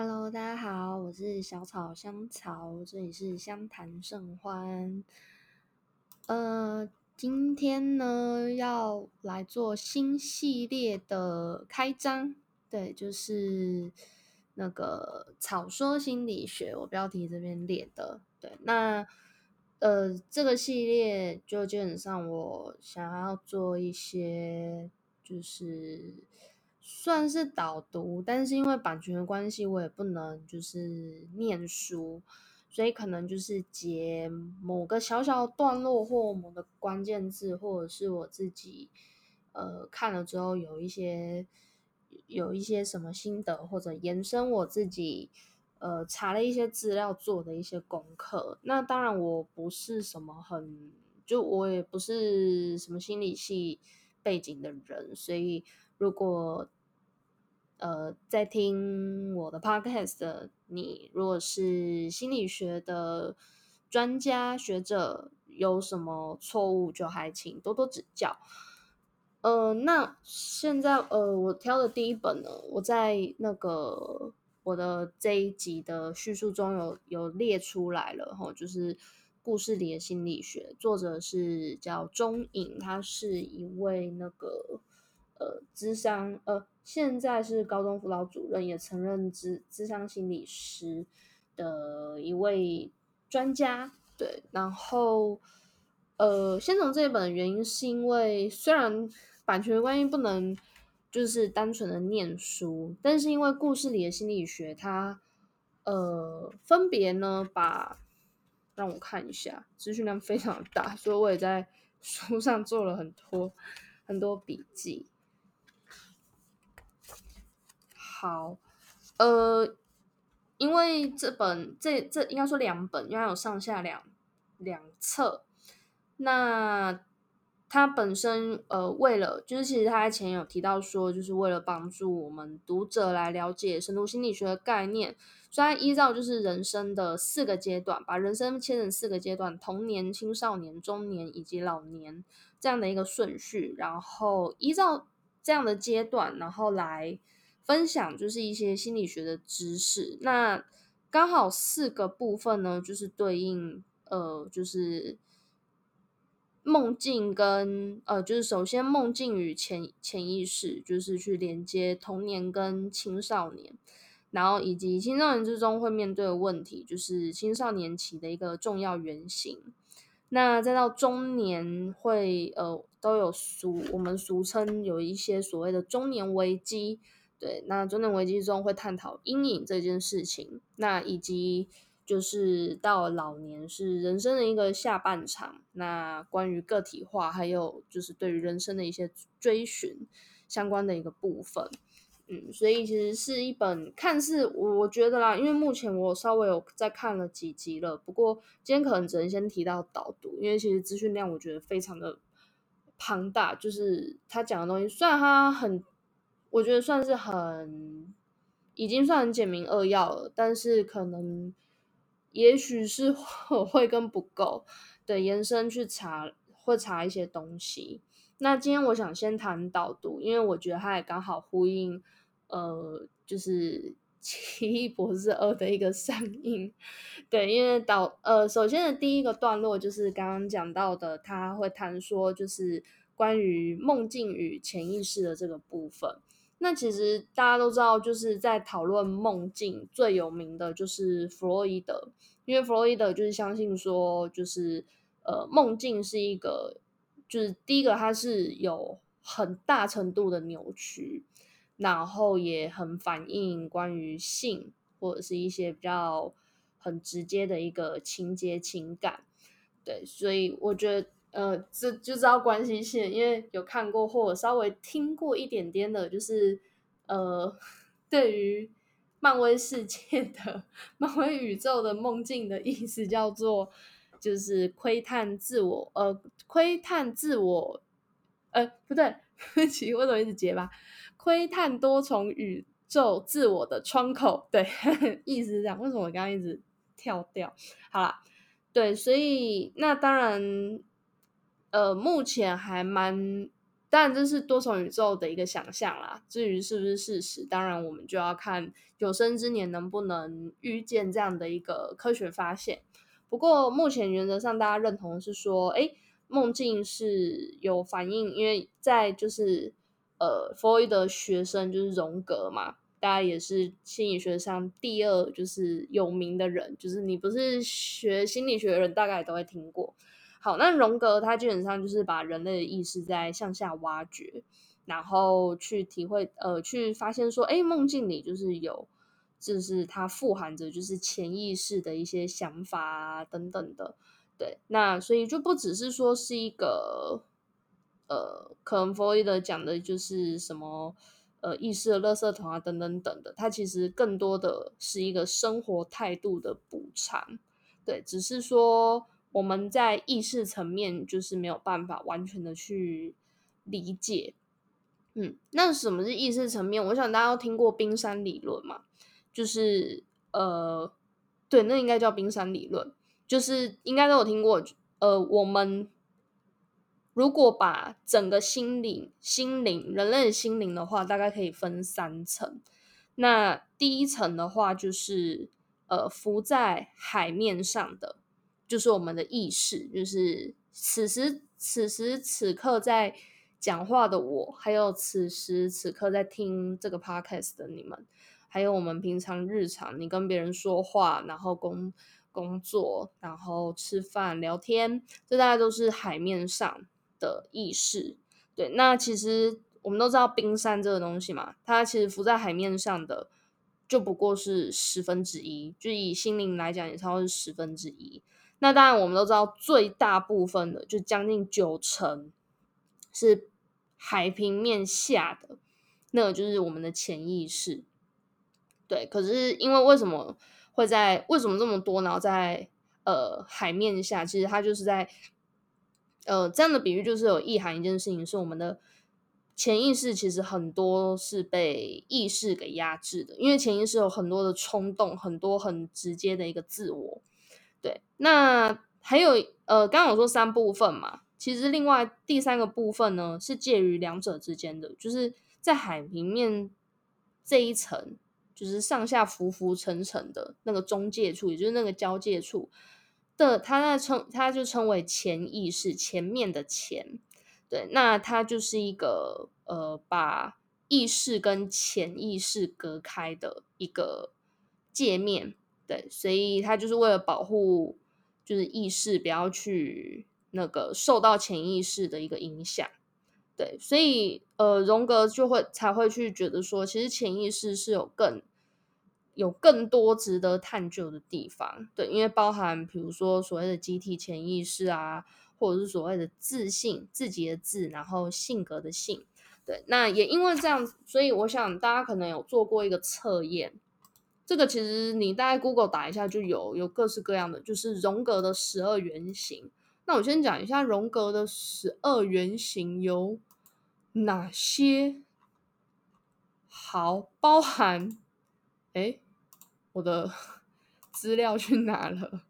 Hello，大家好，我是小草香草，这里是相谈甚欢。呃，今天呢要来做新系列的开张，对，就是那个草说心理学，我标题这边列的。对，那呃，这个系列就基本上我想要做一些，就是算是导读，但是因为版权的关系，我也不能就是念书。所以可能就是截某个小小段落或某个关键字，或者是我自己呃看了之后有一些有一些什么心得，或者延伸我自己呃查了一些资料做的一些功课。那当然我不是什么很就我也不是什么心理系背景的人，所以如果呃，在听我的 podcast 的你，如果是心理学的专家学者，有什么错误就还请多多指教。呃，那现在呃，我挑的第一本呢，我在那个我的这一集的叙述中有有列出来了哈，就是故事里的心理学，作者是叫钟颖，他是一位那个。呃，智商呃，现在是高中辅导主任，也曾任智智商心理师的一位专家。对，然后呃，先从这一本的原因，是因为虽然版权的关系不能就是单纯的念书，但是因为故事里的心理学，它呃分别呢把让我看一下，资讯量非常大，所以我也在书上做了很多很多笔记。好，呃，因为这本这这应该说两本，因为有上下两两册。那它本身呃，为了就是其实他前有提到说，就是为了帮助我们读者来了解深度心理学的概念，所以依照就是人生的四个阶段，把人生切成四个阶段：童年、青少年、中年以及老年这样的一个顺序，然后依照这样的阶段，然后来。分享就是一些心理学的知识，那刚好四个部分呢，就是对应呃，就是梦境跟呃，就是首先梦境与潜潜意识，就是去连接童年跟青少年，然后以及青少年之中会面对的问题，就是青少年期的一个重要原型。那再到中年会呃，都有俗我们俗称有一些所谓的中年危机。对，那中年危机中会探讨阴影这件事情，那以及就是到老年是人生的一个下半场，那关于个体化，还有就是对于人生的一些追寻相关的一个部分，嗯，所以其实是一本看似我我觉得啦，因为目前我稍微有在看了几集了，不过今天可能只能先提到导读，因为其实资讯量我觉得非常的庞大，就是他讲的东西，虽然他很。我觉得算是很，已经算很简明扼要了，但是可能也许是 我会跟不够，对延伸去查会查一些东西。那今天我想先谈导读，因为我觉得它也刚好呼应，呃，就是 《奇异博士二》的一个上映。对，因为导呃，首先的第一个段落就是刚刚讲到的，他会谈说就是关于梦境与潜意识的这个部分。那其实大家都知道，就是在讨论梦境最有名的就是弗洛伊德，因为弗洛伊德就是相信说，就是呃梦境是一个，就是第一个它是有很大程度的扭曲，然后也很反映关于性或者是一些比较很直接的一个情节情感，对，所以我觉得。呃，这就知道关系线，因为有看过或者稍微听过一点点的，就是呃，对于漫威世界的 漫威宇宙的梦境的意思叫做，就是窥探自我，呃，窥探自我，呃，不对，对不起，我怎么一直结巴？窥探多重宇宙自我的窗口，对，意思是这样。为什么我刚刚一直跳掉？好了，对，所以那当然。呃，目前还蛮当然这是多重宇宙的一个想象啦。至于是不是事实，当然我们就要看有生之年能不能遇见这样的一个科学发现。不过目前原则上大家认同是说，哎，梦境是有反应，因为在就是呃，弗洛伊德学生就是荣格嘛。大家也是心理学上第二就是有名的人，就是你不是学心理学的人，大概都会听过。好，那荣格他基本上就是把人类的意识在向下挖掘，然后去体会，呃，去发现说，哎，梦境里就是有，就是它富含着就是潜意识的一些想法啊等等的。对，那所以就不只是说是一个，呃，可能弗洛伊德讲的就是什么。呃，意识的垃圾桶啊，等等等的，它其实更多的是一个生活态度的补偿，对，只是说我们在意识层面就是没有办法完全的去理解。嗯，那什么是意识层面？我想大家都听过冰山理论嘛，就是呃，对，那应该叫冰山理论，就是应该都有听过。呃，我们。如果把整个心灵、心灵、人类的心灵的话，大概可以分三层。那第一层的话，就是呃浮在海面上的，就是我们的意识，就是此时此时此刻在讲话的我，还有此时此刻在听这个 podcast 的你们，还有我们平常日常你跟别人说话，然后工工作，然后吃饭聊天，这大家都是海面上。的意识，对，那其实我们都知道冰山这个东西嘛，它其实浮在海面上的就不过是十分之一，就以心灵来讲，也差不多是十分之一。那当然我们都知道，最大部分的就将近九成是海平面下的，那个就是我们的潜意识。对，可是因为为什么会在为什么这么多，然后在呃海面下，其实它就是在。呃，这样的比喻就是有意涵一件事情，是我们的潜意识其实很多是被意识给压制的，因为潜意识有很多的冲动，很多很直接的一个自我。对，那还有呃，刚刚我说三部分嘛，其实另外第三个部分呢是介于两者之间的，就是在海平面这一层，就是上下浮浮沉沉的那个中介处，也就是那个交界处。的，它在称，它就称为潜意识，前面的前，对，那它就是一个呃，把意识跟潜意识隔开的一个界面，对，所以他就是为了保护，就是意识不要去那个受到潜意识的一个影响，对，所以呃，荣格就会才会去觉得说，其实潜意识是有更。有更多值得探究的地方，对，因为包含比如说所谓的集体潜意识啊，或者是所谓的自信，自己的自，然后性格的性，对，那也因为这样，所以我想大家可能有做过一个测验，这个其实你大概 Google 打一下就有，有各式各样的，就是荣格的十二原型。那我先讲一下荣格的十二原型有哪些，好，包含，哎。我的 资料去哪了？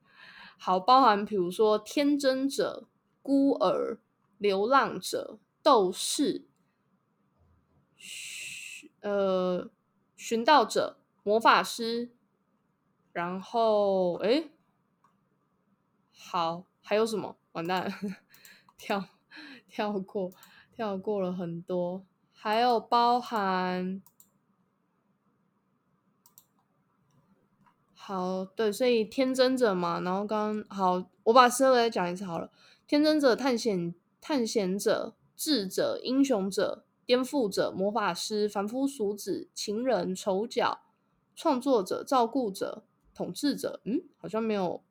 好，包含比如说天真者、孤儿、流浪者、斗士、寻呃寻道者、魔法师，然后哎，好，还有什么？完蛋，跳跳过跳过了很多，还有包含。好，对，所以天真者嘛，然后刚好我把十二个再讲一次好了。天真者、探险探险者、智者、英雄者、颠覆者、魔法师、凡夫俗子、情人、丑角、创作者、照顾者、统治者。嗯，好像没有，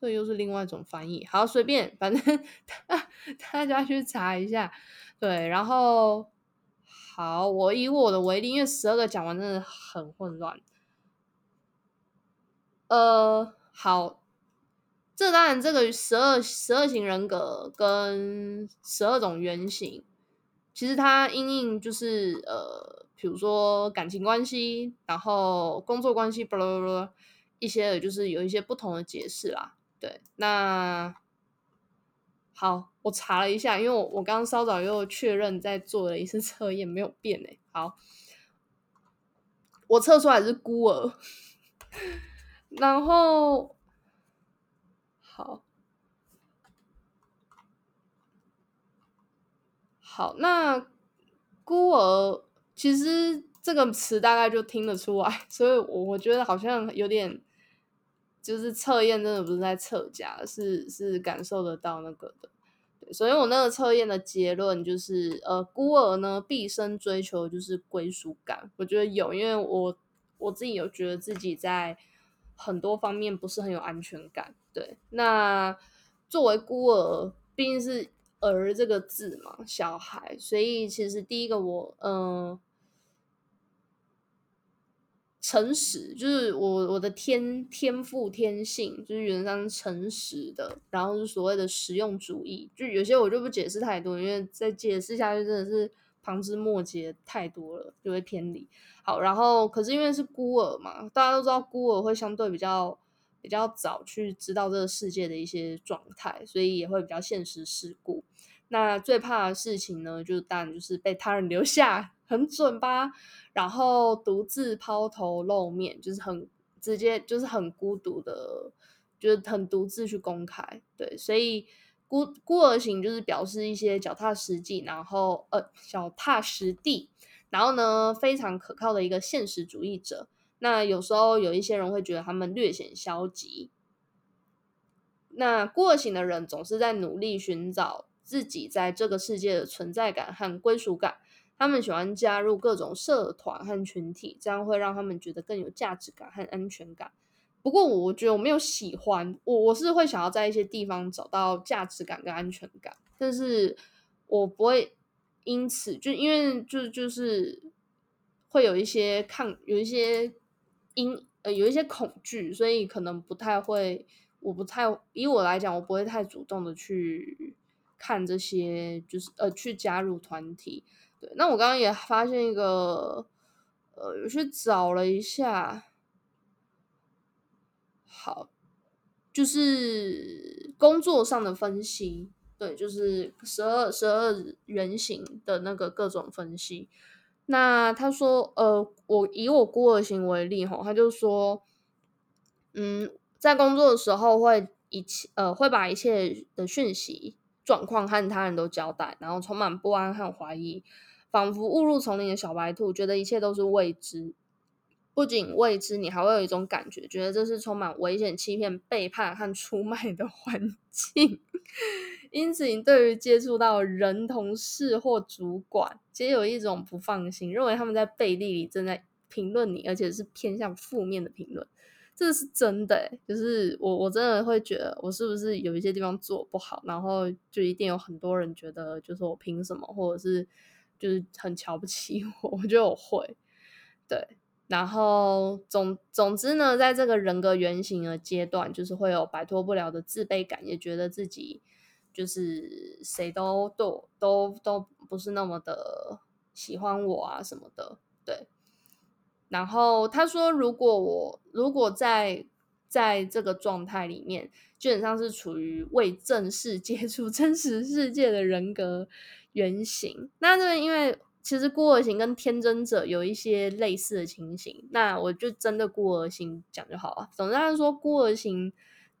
这又是另外一种翻译。好，随便，反正 大家去查一下。对，然后好，我以我的为例，因为十二个讲完真的很混乱。呃，好，这当然，这个十二十二型人格跟十二种原型，其实它因应就是呃，比如说感情关系，然后工作关系，巴拉巴拉，一些就是有一些不同的解释啦。对，那好，我查了一下，因为我我刚刚稍早又确认在做了一次 测验，没有变诶。好，我测出来是孤儿，然后好，好，那孤儿其实这个词大概就听得出来，所以我我觉得好像有点。就是测验真的不是在测假，是是感受得到那个的。对，所以我那个测验的结论就是，呃，孤儿呢毕生追求就是归属感。我觉得有，因为我我自己有觉得自己在很多方面不是很有安全感。对，那作为孤儿，毕竟是儿这个字嘛，小孩，所以其实第一个我，嗯。诚实就是我我的天天赋天性，就是原则上诚实的，然后是所谓的实用主义，就有些我就不解释太多，因为再解释下去真的是旁枝末节太多了，就会偏离。好，然后可是因为是孤儿嘛，大家都知道孤儿会相对比较比较早去知道这个世界的一些状态，所以也会比较现实事故。那最怕的事情呢，就当然就是被他人留下，很准吧？然后独自抛头露面，就是很直接，就是很孤独的，就是很独自去公开。对，所以孤孤儿型就是表示一些脚踏实地，然后呃脚踏实地，然后呢非常可靠的一个现实主义者。那有时候有一些人会觉得他们略显消极。那孤儿型的人总是在努力寻找。自己在这个世界的存在感和归属感，他们喜欢加入各种社团和群体，这样会让他们觉得更有价值感和安全感。不过，我觉得我没有喜欢我，我是会想要在一些地方找到价值感跟安全感，但是我不会因此就因为就就是会有一些抗，有一些因呃有一些恐惧，所以可能不太会，我不太以我来讲，我不会太主动的去。看这些就是呃，去加入团体。那我刚刚也发现一个，呃，有去找了一下，好，就是工作上的分析，对，就是十二十二原型的那个各种分析。那他说，呃，我以我孤儿型为例哈，他就说，嗯，在工作的时候会一切呃会把一切的讯息。状况和他人都交代，然后充满不安和怀疑，仿佛误入丛林的小白兔，觉得一切都是未知。不仅未知，你还会有一种感觉，觉得这是充满危险、欺骗、背叛和出卖的环境。因此，你对于接触到人、同事或主管，皆有一种不放心，认为他们在背地里正在评论你，而且是偏向负面的评论。这是真的，就是我我真的会觉得我是不是有一些地方做不好，然后就一定有很多人觉得就是我凭什么，或者是就是很瞧不起我。我觉得我会，对，然后总总之呢，在这个人格原型的阶段，就是会有摆脱不了的自卑感，也觉得自己就是谁都都都都不是那么的喜欢我啊什么的，对。然后他说：“如果我如果在在这个状态里面，基本上是处于未正式接触 真实世界的人格原型。那这因为其实孤儿型跟天真者有一些类似的情形，那我就针对孤儿型讲就好了。总之，他说孤儿型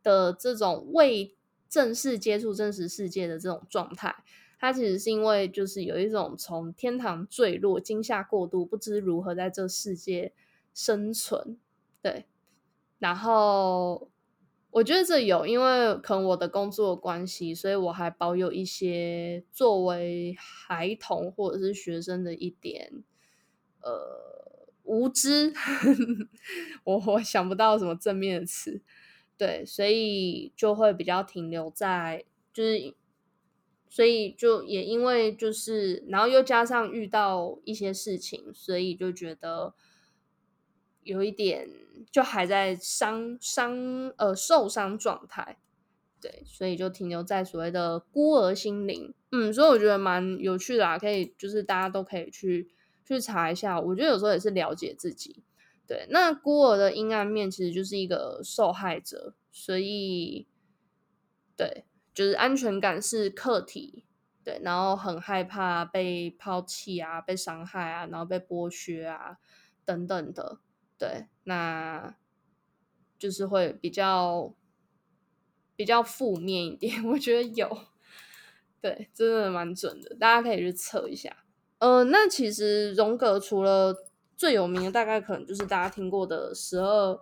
的这种未正式接触真实世界的这种状态。”他其实是因为就是有一种从天堂坠落、惊吓过度、不知如何在这世界生存，对。然后我觉得这有，因为可能我的工作关系，所以我还保有一些作为孩童或者是学生的一点呃无知。我我想不到什么正面的词，对，所以就会比较停留在就是。所以就也因为就是，然后又加上遇到一些事情，所以就觉得有一点就还在伤伤呃受伤状态，对，所以就停留在所谓的孤儿心灵，嗯，所以我觉得蛮有趣的啊，可以就是大家都可以去去查一下，我觉得有时候也是了解自己，对，那孤儿的阴暗面其实就是一个受害者，所以对。就是安全感是客体，对，然后很害怕被抛弃啊，被伤害啊，然后被剥削啊等等的，对，那就是会比较比较负面一点，我觉得有，对，真的蛮准的，大家可以去测一下。呃，那其实荣格除了最有名的，大概可能就是大家听过的十二。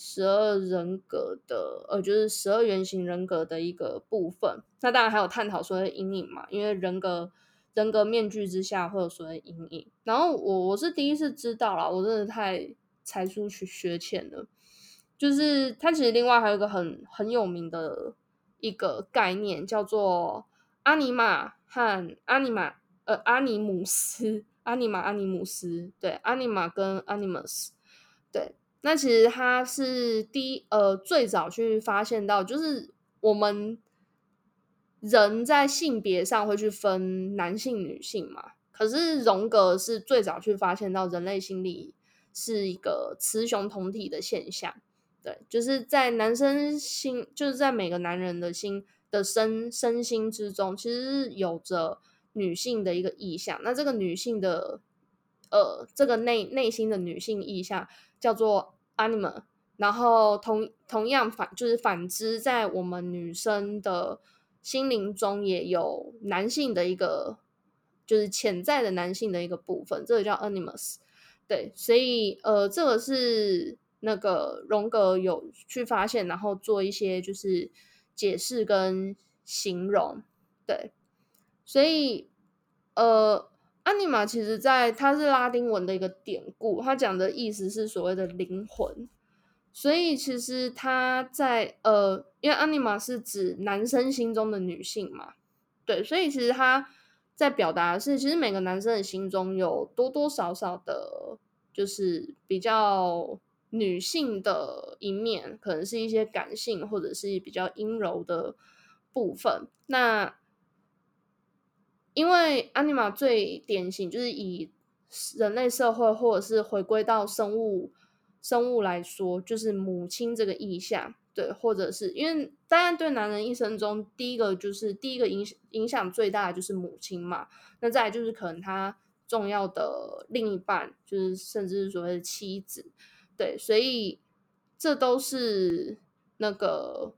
十二人格的，呃，就是十二原型人格的一个部分。那当然还有探讨说的阴影嘛，因为人格人格面具之下会有所谓阴影。然后我我是第一次知道啦，我真的太才疏学浅了。就是它其实另外还有一个很很有名的一个概念，叫做阿尼玛和阿尼玛，呃，阿尼姆斯，阿尼玛，阿尼姆斯，对，阿尼玛跟 animus，对。那其实他是第一呃最早去发现到，就是我们人在性别上会去分男性女性嘛。可是荣格是最早去发现到人类心理是一个雌雄同体的现象。对，就是在男生心，就是在每个男人的心的身身心之中，其实是有着女性的一个意象。那这个女性的呃这个内内心的女性意象。叫做 animal，然后同同样反就是反之，在我们女生的心灵中也有男性的一个，就是潜在的男性的一个部分，这个叫 animus。对，所以呃，这个是那个荣格有去发现，然后做一些就是解释跟形容。对，所以呃。阿尼玛其实，在它是拉丁文的一个典故，它讲的意思是所谓的灵魂，所以其实它在呃，因为阿尼玛是指男生心中的女性嘛，对，所以其实他在表达是，其实每个男生的心中有多多少少的，就是比较女性的一面，可能是一些感性或者是比较阴柔的部分，那。因为 anima 最典型就是以人类社会或者是回归到生物生物来说，就是母亲这个意象，对，或者是因为当然对男人一生中第一个就是第一个影响影响最大的就是母亲嘛，那再来就是可能他重要的另一半，就是甚至是所谓的妻子，对，所以这都是那个。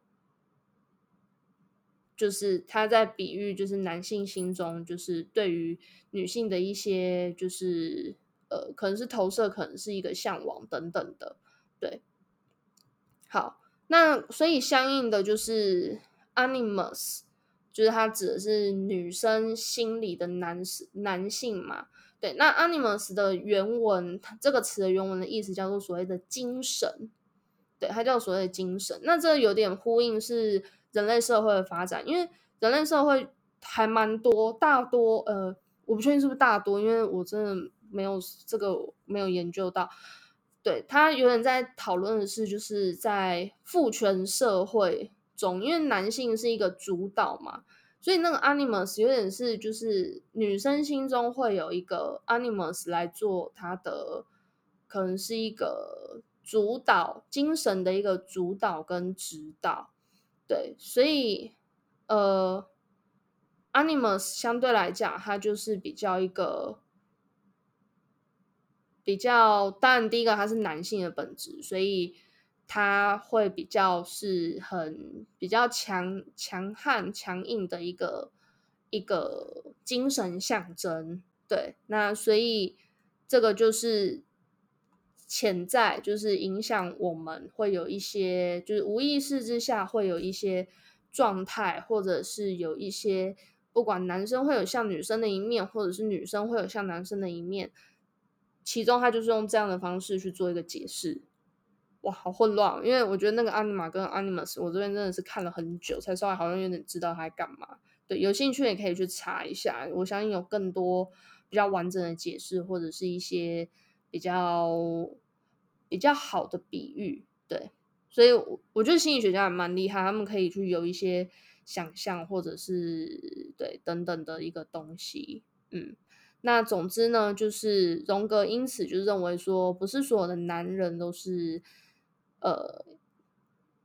就是他在比喻，就是男性心中就是对于女性的一些，就是呃，可能是投射，可能是一个向往等等的，对。好，那所以相应的就是 animus，就是它指的是女生心里的男男性嘛，对。那 animus 的原文，它这个词的原文的意思叫做所谓的精神，对，它叫所谓的精神。那这有点呼应是。人类社会的发展，因为人类社会还蛮多，大多呃，我不确定是不是大多，因为我真的没有这个没有研究到。对他有点在讨论的是，就是在父权社会中，因为男性是一个主导嘛，所以那个 animus 有点是就是女生心中会有一个 animus 来做他的，可能是一个主导精神的一个主导跟指导。对，所以呃，animus 相对来讲，它就是比较一个比较，当然第一个它是男性的本质，所以它会比较是很比较强强悍强硬的一个一个精神象征。对，那所以这个就是。潜在就是影响我们会有一些，就是无意识之下会有一些状态，或者是有一些，不管男生会有像女生的一面，或者是女生会有像男生的一面，其中他就是用这样的方式去做一个解释。哇，好混乱，因为我觉得那个 anima 跟 animus，我这边真的是看了很久，才稍微好像有点知道他在干嘛。对，有兴趣也可以去查一下，我相信有更多比较完整的解释，或者是一些。比较比较好的比喻，对，所以我我觉得心理学家也蛮厉害，他们可以去有一些想象，或者是对等等的一个东西，嗯，那总之呢，就是荣格因此就认为说，不是所有的男人都是呃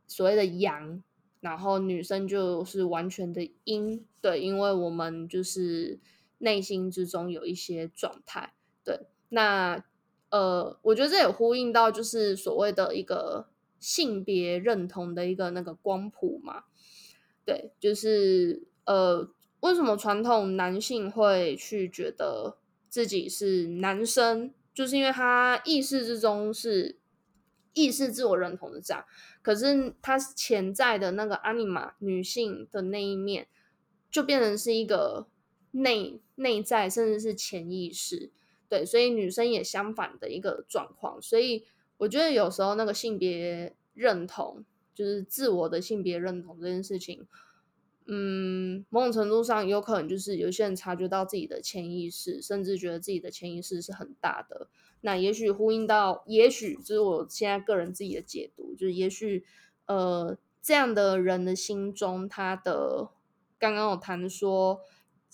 所谓的阳，然后女生就是完全的阴，对，因为我们就是内心之中有一些状态，对，那呃，我觉得这也呼应到就是所谓的一个性别认同的一个那个光谱嘛，对，就是呃，为什么传统男性会去觉得自己是男生，就是因为他意识之中是。意识自我认同的这样，可是他潜在的那个 anima 女性的那一面，就变成是一个内内在，甚至是潜意识。对，所以女生也相反的一个状况。所以我觉得有时候那个性别认同，就是自我的性别认同这件事情。嗯，某种程度上有可能就是有些人察觉到自己的潜意识，甚至觉得自己的潜意识是很大的。那也许呼应到，也许就是我现在个人自己的解读，就是也许呃这样的人的心中，他的刚刚有谈说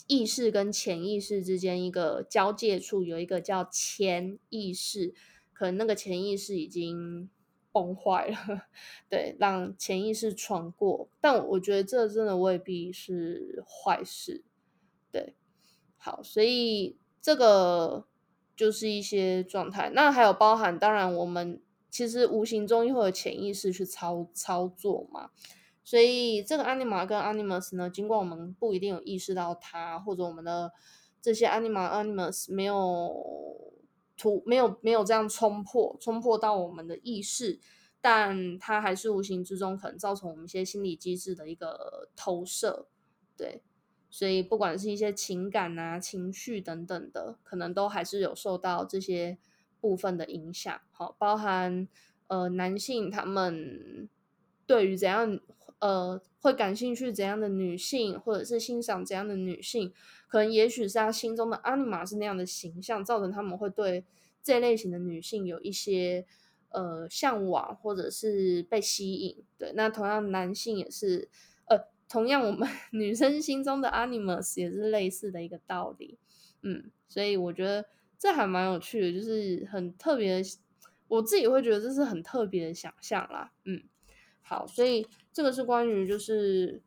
意识跟潜意识之间一个交界处有一个叫潜意识，可能那个潜意识已经。崩坏了，对，让潜意识闯过，但我觉得这真的未必是坏事，对，好，所以这个就是一些状态，那还有包含，当然我们其实无形中又会有潜意识去操操作嘛，所以这个 anima 跟 animus 呢，尽管我们不一定有意识到它，或者我们的这些 anima animus 没有。没有没有这样冲破，冲破到我们的意识，但它还是无形之中可能造成我们一些心理机制的一个投射，对，所以不管是一些情感啊、情绪等等的，可能都还是有受到这些部分的影响。好，包含呃男性他们对于怎样呃会感兴趣怎样的女性，或者是欣赏怎样的女性。可能也许是他心中的阿尼玛是那样的形象，造成他们会对这类型的女性有一些呃向往，或者是被吸引。对，那同样男性也是，呃，同样我们 女生心中的阿尼玛也是类似的一个道理。嗯，所以我觉得这还蛮有趣的，就是很特别，我自己会觉得这是很特别的想象啦。嗯，好，所以这个是关于就是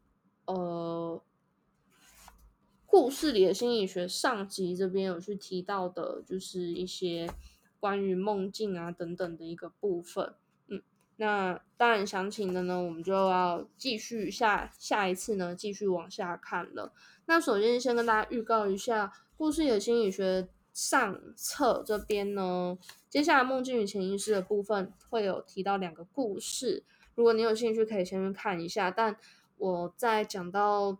呃。故事里的心理学上集这边有去提到的，就是一些关于梦境啊等等的一个部分。嗯，那当然详情的呢，我们就要继续下下一次呢继续往下看了。那首先先跟大家预告一下，故事里的心理学上册这边呢，接下来梦境与潜意识的部分会有提到两个故事。如果你有兴趣，可以先去看一下。但我在讲到。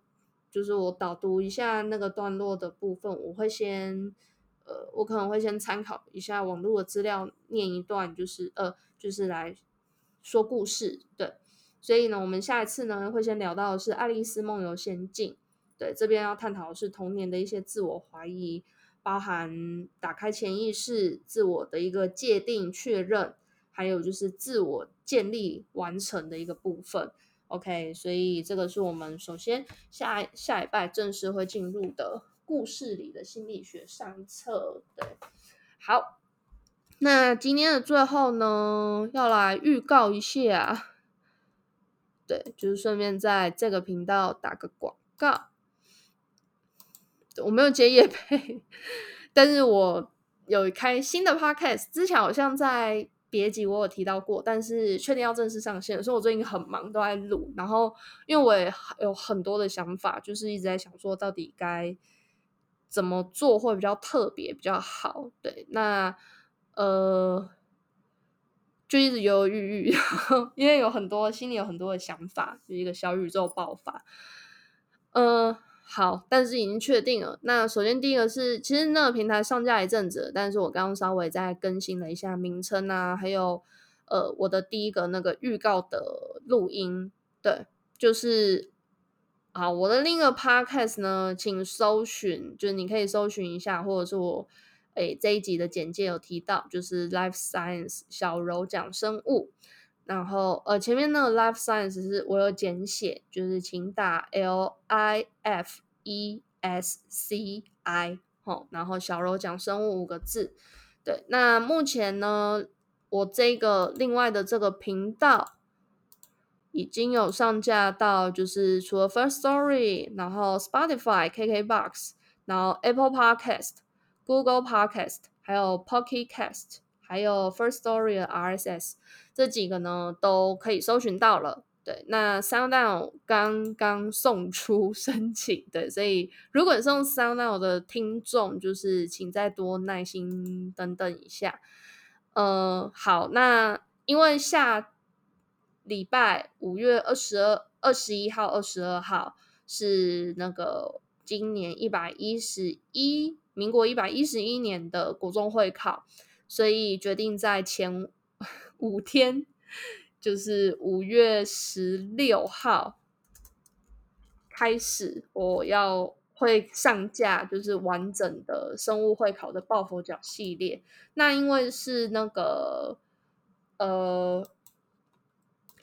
就是我导读一下那个段落的部分，我会先，呃，我可能会先参考一下网络的资料，念一段，就是呃，就是来说故事，对。所以呢，我们下一次呢会先聊到的是《爱丽丝梦游仙境》，对，这边要探讨的是童年的一些自我怀疑，包含打开潜意识、自我的一个界定确认，还有就是自我建立完成的一个部分。OK，所以这个是我们首先下下礼拜正式会进入的故事里的心理学上册。对，好，那今天的最后呢，要来预告一下，对，就是顺便在这个频道打个广告。我没有接夜配，但是我有开新的 Podcast，之前好像在。别急，我有提到过，但是确定要正式上线，所以我最近很忙，都在录。然后，因为我也有很多的想法，就是一直在想说，到底该怎么做会比较特别、比较好。对，那呃，就一直犹犹豫豫，因为有很多心里有很多的想法，就一个小宇宙爆发。嗯。好，但是已经确定了。那首先第一个是，其实那个平台上架一阵子，但是我刚刚稍微再更新了一下名称啊，还有呃我的第一个那个预告的录音，对，就是啊我的另一个 podcast 呢，请搜寻，就是你可以搜寻一下，或者是我诶这一集的简介有提到，就是 Life Science 小柔讲生物。然后，呃，前面那个 life science 是我有简写，就是请打 L I F E S C I，吼，然后小柔讲生物五个字。对，那目前呢，我这个另外的这个频道，已经有上架到，就是除了 First Story，然后 Spotify、KKBox，然后 Apple Podcast、Google Podcast，还有 Pocket Cast，还有 First Story 的 RSS 这几个呢，都可以搜寻到了。对，那 SoundOut 刚刚送出 申请，对，所以如果是用 SoundOut 的听众，就是请再多耐心等等一下。呃，好，那因为下礼拜五月二十二、二十一号、二十二号是那个今年一百一十一，民国一百一十一年的国中会考，所以决定在前 五天。就是五月十六号开始，我要会上架，就是完整的生物会考的抱佛脚系列。那因为是那个呃，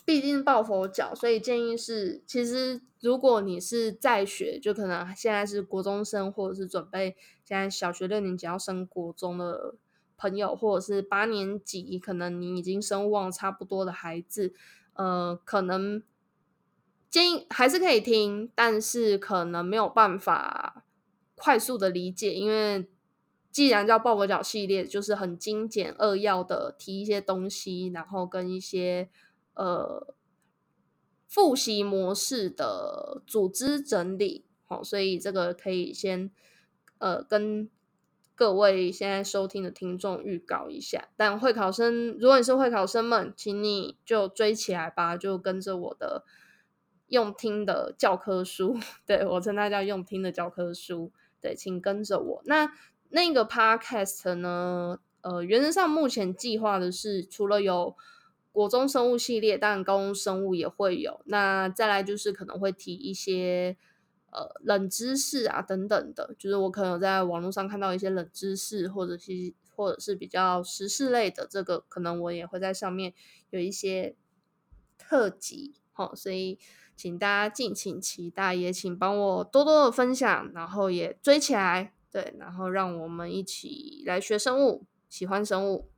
毕竟抱佛脚，所以建议是，其实如果你是在学，就可能现在是国中生，或者是准备现在小学六年级要升国中的。朋友，或者是八年级，可能你已经生望差不多的孩子，呃，可能建议还是可以听，但是可能没有办法快速的理解，因为既然叫抱佛脚系列，就是很精简扼要的提一些东西，然后跟一些呃复习模式的组织整理，好，所以这个可以先呃跟。各位现在收听的听众预告一下，但会考生，如果你是会考生们，请你就追起来吧，就跟着我的用听的教科书，对我称它叫用听的教科书，对，请跟着我。那那个 podcast 呢？呃，原则上目前计划的是，除了有国中生物系列，当然高中生物也会有。那再来就是可能会提一些。呃，冷知识啊，等等的，就是我可能在网络上看到一些冷知识，或者是或者是比较时事类的，这个可能我也会在上面有一些特辑，好，所以请大家敬请期待，也请帮我多多的分享，然后也追起来，对，然后让我们一起来学生物，喜欢生物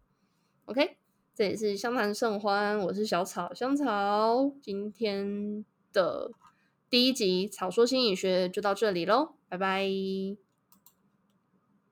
，OK，这也是湘潭盛欢，我是小草香草，今天的。第一集《草说心理学》就到这里喽，拜拜。